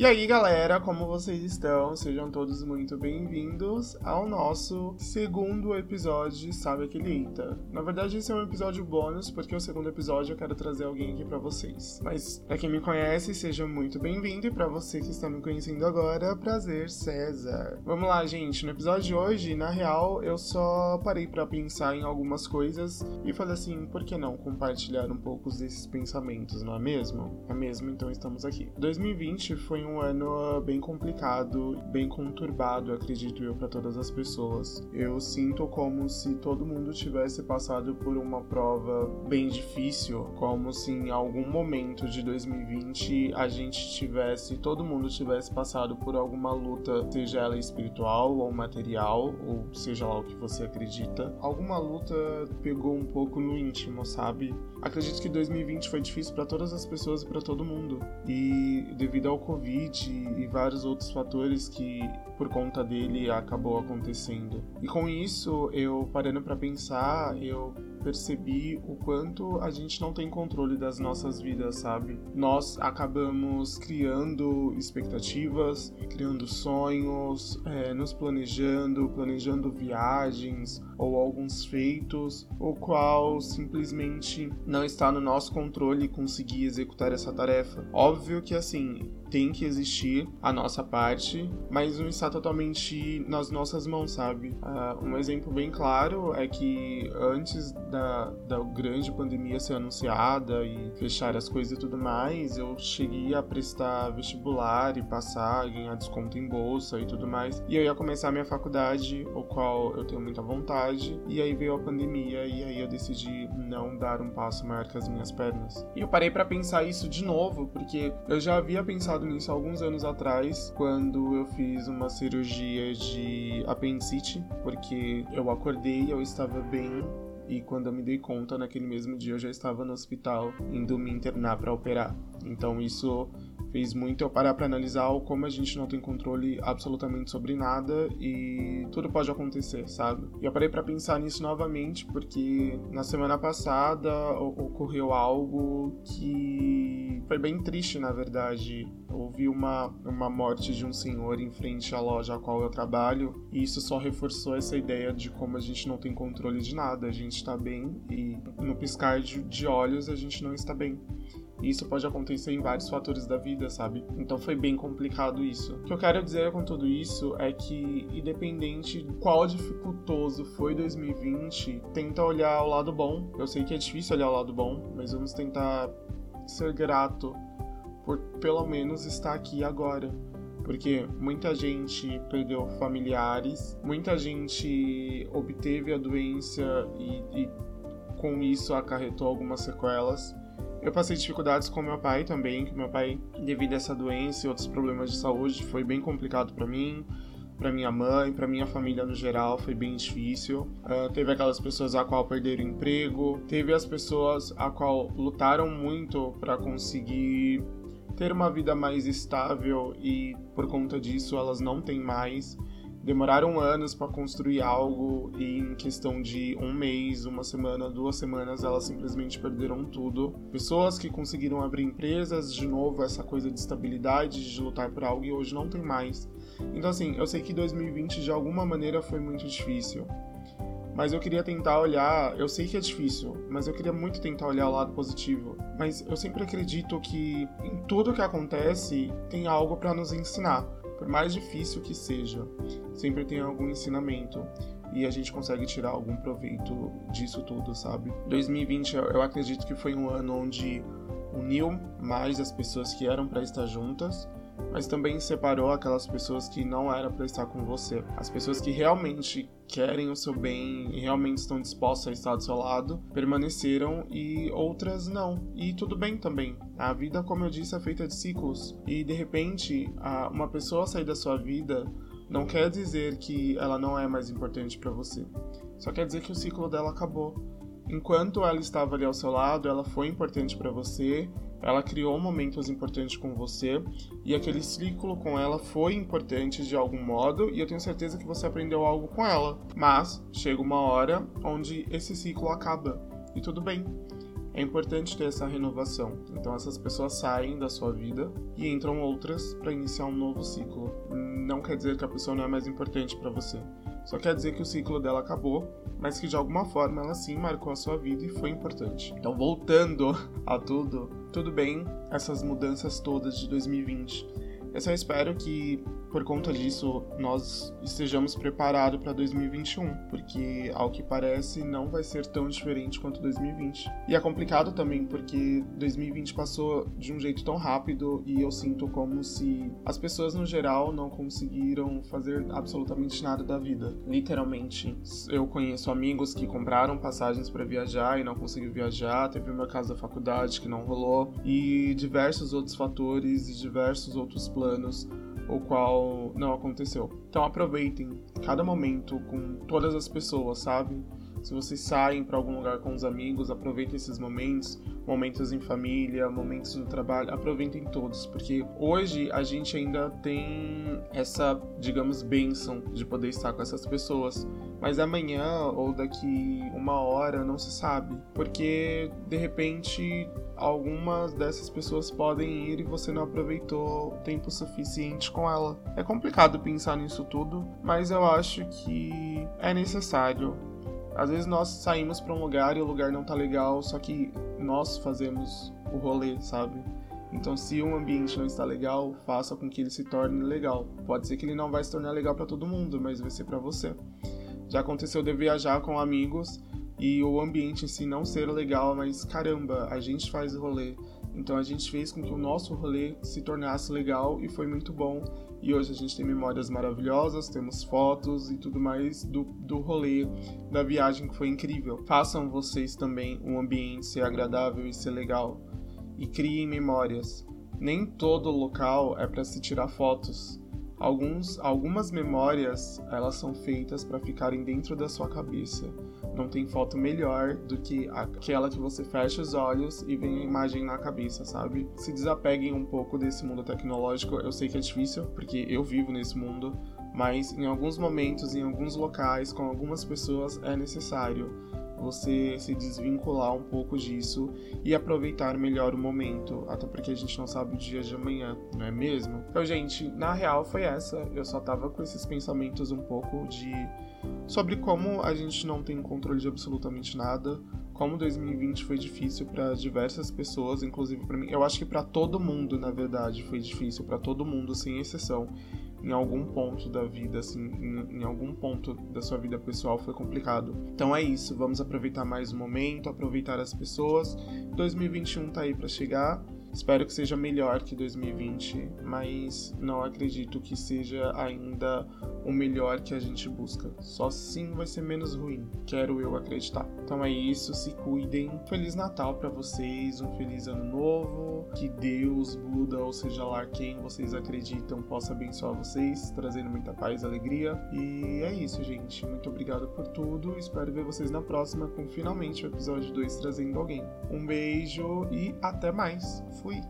E aí, galera, como vocês estão? Sejam todos muito bem-vindos ao nosso segundo episódio de Sabe Aquele Eita. Na verdade, esse é um episódio bônus, porque o segundo episódio eu quero trazer alguém aqui para vocês. Mas, pra quem me conhece, seja muito bem-vindo, e para você que está me conhecendo agora, prazer, César. Vamos lá, gente. No episódio de hoje, na real, eu só parei para pensar em algumas coisas e falei assim, por que não compartilhar um pouco desses pensamentos, não é mesmo? É mesmo, então estamos aqui. 2020 foi um um ano bem complicado, bem conturbado, acredito eu, para todas as pessoas. Eu sinto como se todo mundo tivesse passado por uma prova bem difícil, como se em algum momento de 2020 a gente tivesse, todo mundo tivesse passado por alguma luta, seja ela espiritual ou material, ou seja lá o que você acredita. Alguma luta pegou um pouco no íntimo, sabe? Acredito que 2020 foi difícil para todas as pessoas e para todo mundo. E devido ao Covid e vários outros fatores que por conta dele acabou acontecendo. E com isso, eu parando para pensar, eu percebi o quanto a gente não tem controle das nossas vidas, sabe? Nós acabamos criando expectativas, criando sonhos, é, nos planejando, planejando viagens ou alguns feitos, o qual simplesmente não está no nosso controle conseguir executar essa tarefa. Óbvio que assim, tem que existir a nossa parte, mas não está totalmente nas nossas mãos, sabe? Uh, um exemplo bem claro é que antes da, da grande pandemia ser anunciada e fechar as coisas e tudo mais, eu cheguei a prestar vestibular e passar, ganhar desconto em bolsa e tudo mais. E eu ia começar a minha faculdade, o qual eu tenho muita vontade, e aí veio a pandemia e aí eu decidi não dar um passo maior que as minhas pernas. E eu parei para pensar isso de novo, porque eu já havia pensado pensado nisso alguns anos atrás, quando eu fiz uma cirurgia de apendicite, porque eu acordei, eu estava bem e quando eu me dei conta, naquele mesmo dia eu já estava no hospital indo me internar para operar. Então isso fez muito eu parar para analisar como a gente não tem controle absolutamente sobre nada e tudo pode acontecer, sabe? E eu parei para pensar nisso novamente porque na semana passada ocorreu algo que foi bem triste, na verdade. Houve uma, uma morte de um senhor em frente à loja a qual eu trabalho e isso só reforçou essa ideia de como a gente não tem controle de nada. A gente está bem e no piscar de, de olhos a gente não está bem. E isso pode acontecer em vários fatores da vida, sabe? Então foi bem complicado isso. O que eu quero dizer com tudo isso é que, independente de qual dificultoso foi 2020, tenta olhar o lado bom. Eu sei que é difícil olhar o lado bom, mas vamos tentar ser grato por pelo menos estar aqui agora. Porque muita gente perdeu familiares, muita gente obteve a doença e, e com isso acarretou algumas sequelas. Eu passei dificuldades com meu pai também, que meu pai, devido a essa doença e outros problemas de saúde, foi bem complicado para mim, para minha mãe, para minha família no geral, foi bem difícil. Uh, teve aquelas pessoas a qual perderam emprego, teve as pessoas a qual lutaram muito para conseguir ter uma vida mais estável e por conta disso elas não têm mais demoraram anos para construir algo e em questão de um mês, uma semana, duas semanas, elas simplesmente perderam tudo. Pessoas que conseguiram abrir empresas, de novo, essa coisa de estabilidade, de lutar por algo e hoje não tem mais. Então, assim, eu sei que 2020 de alguma maneira foi muito difícil. Mas eu queria tentar olhar, eu sei que é difícil, mas eu queria muito tentar olhar o lado positivo. Mas eu sempre acredito que em tudo que acontece tem algo para nos ensinar por mais difícil que seja, sempre tem algum ensinamento e a gente consegue tirar algum proveito disso tudo, sabe? 2020 eu acredito que foi um ano onde uniu mais as pessoas que eram para estar juntas mas também separou aquelas pessoas que não eram para estar com você. As pessoas que realmente querem o seu bem e realmente estão dispostas a estar do seu lado permaneceram e outras não. E tudo bem também. A vida, como eu disse, é feita de ciclos. E de repente, uma pessoa sair da sua vida não quer dizer que ela não é mais importante para você. Só quer dizer que o ciclo dela acabou. Enquanto ela estava ali ao seu lado, ela foi importante para você ela criou momentos importantes com você e aquele ciclo com ela foi importante de algum modo e eu tenho certeza que você aprendeu algo com ela. Mas chega uma hora onde esse ciclo acaba e tudo bem. é importante ter essa renovação. Então essas pessoas saem da sua vida e entram outras para iniciar um novo ciclo. Não quer dizer que a pessoa não é mais importante para você. Só quer dizer que o ciclo dela acabou, mas que de alguma forma ela sim marcou a sua vida e foi importante. Então, voltando a tudo, tudo bem essas mudanças todas de 2020. Eu só espero que por conta disso, nós estejamos preparados para 2021, porque ao que parece não vai ser tão diferente quanto 2020. E é complicado também porque 2020 passou de um jeito tão rápido e eu sinto como se as pessoas no geral não conseguiram fazer absolutamente nada da vida. Literalmente, eu conheço amigos que compraram passagens para viajar e não conseguiu viajar, teve o meu caso da faculdade que não rolou e diversos outros fatores e diversos outros planos o qual não aconteceu. Então aproveitem cada momento com todas as pessoas, sabe? Se vocês saem para algum lugar com os amigos, aproveitem esses momentos, momentos em família, momentos no trabalho, aproveitem todos, porque hoje a gente ainda tem essa, digamos, bênção de poder estar com essas pessoas. Mas amanhã ou daqui uma hora não se sabe, porque de repente algumas dessas pessoas podem ir e você não aproveitou tempo suficiente com ela. É complicado pensar nisso tudo, mas eu acho que é necessário. Às vezes nós saímos para um lugar e o lugar não tá legal, só que nós fazemos o rolê, sabe? Então, se um ambiente não está legal, faça com que ele se torne legal. Pode ser que ele não vai se tornar legal para todo mundo, mas vai ser para você. Já aconteceu de viajar com amigos e o ambiente em si não ser legal, mas caramba, a gente faz rolê. Então a gente fez com que o nosso rolê se tornasse legal e foi muito bom. E hoje a gente tem memórias maravilhosas, temos fotos e tudo mais do, do rolê, da viagem que foi incrível. Façam vocês também um ambiente ser agradável e ser legal. E criem memórias. Nem todo local é para se tirar fotos. Alguns, algumas memórias elas são feitas para ficarem dentro da sua cabeça. Não tem foto melhor do que aquela que você fecha os olhos e vem a imagem na cabeça, sabe? Se desapeguem um pouco desse mundo tecnológico. Eu sei que é difícil, porque eu vivo nesse mundo, mas em alguns momentos, em alguns locais, com algumas pessoas é necessário você se desvincular um pouco disso e aproveitar melhor o momento, até porque a gente não sabe o dia de amanhã, não é mesmo? Então, gente, na real foi essa. Eu só tava com esses pensamentos um pouco de sobre como a gente não tem controle de absolutamente nada, como 2020 foi difícil para diversas pessoas, inclusive para mim. Eu acho que para todo mundo, na verdade, foi difícil para todo mundo, sem exceção em algum ponto da vida, assim, em, em, algum ponto da sua vida pessoal foi complicado. Então é isso, vamos aproveitar mais o momento, aproveitar as pessoas. 2021 tá aí para chegar. Espero que seja melhor que 2020, mas não acredito que seja ainda o melhor que a gente busca. Só assim vai ser menos ruim, quero eu acreditar. Então é isso, se cuidem. Feliz Natal para vocês, um feliz ano novo. Que Deus, Buda, ou seja lá quem vocês acreditam, possa abençoar vocês, trazendo muita paz e alegria. E é isso, gente. Muito obrigado por tudo. Espero ver vocês na próxima com finalmente o episódio 2 trazendo alguém. Um beijo e até mais. Fui!